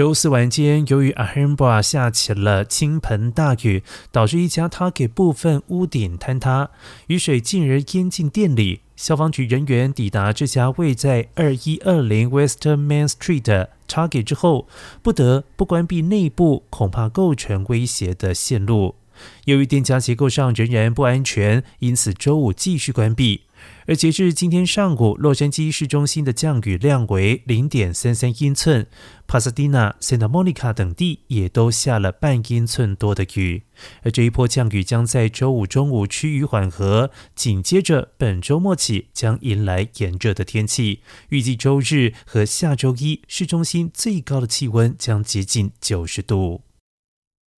周四晚间，由于阿亨巴下起了倾盆大雨，导致一家 Target 部分屋顶坍塌，雨水进而淹进店里。消防局人员抵达这家位在二一二零 Western Main Street 的 Target 之后，不得不关闭内部恐怕构成威胁的线路。由于店家结构上仍然不安全，因此周五继续关闭。而截至今天上午，洛杉矶市中心的降雨量为零点三三英寸，帕萨蒂纳、Santa Monica 等地也都下了半英寸多的雨。而这一波降雨将在周五中午趋于缓和，紧接着本周末起将迎来炎热的天气。预计周日和下周一市中心最高的气温将接近九十度。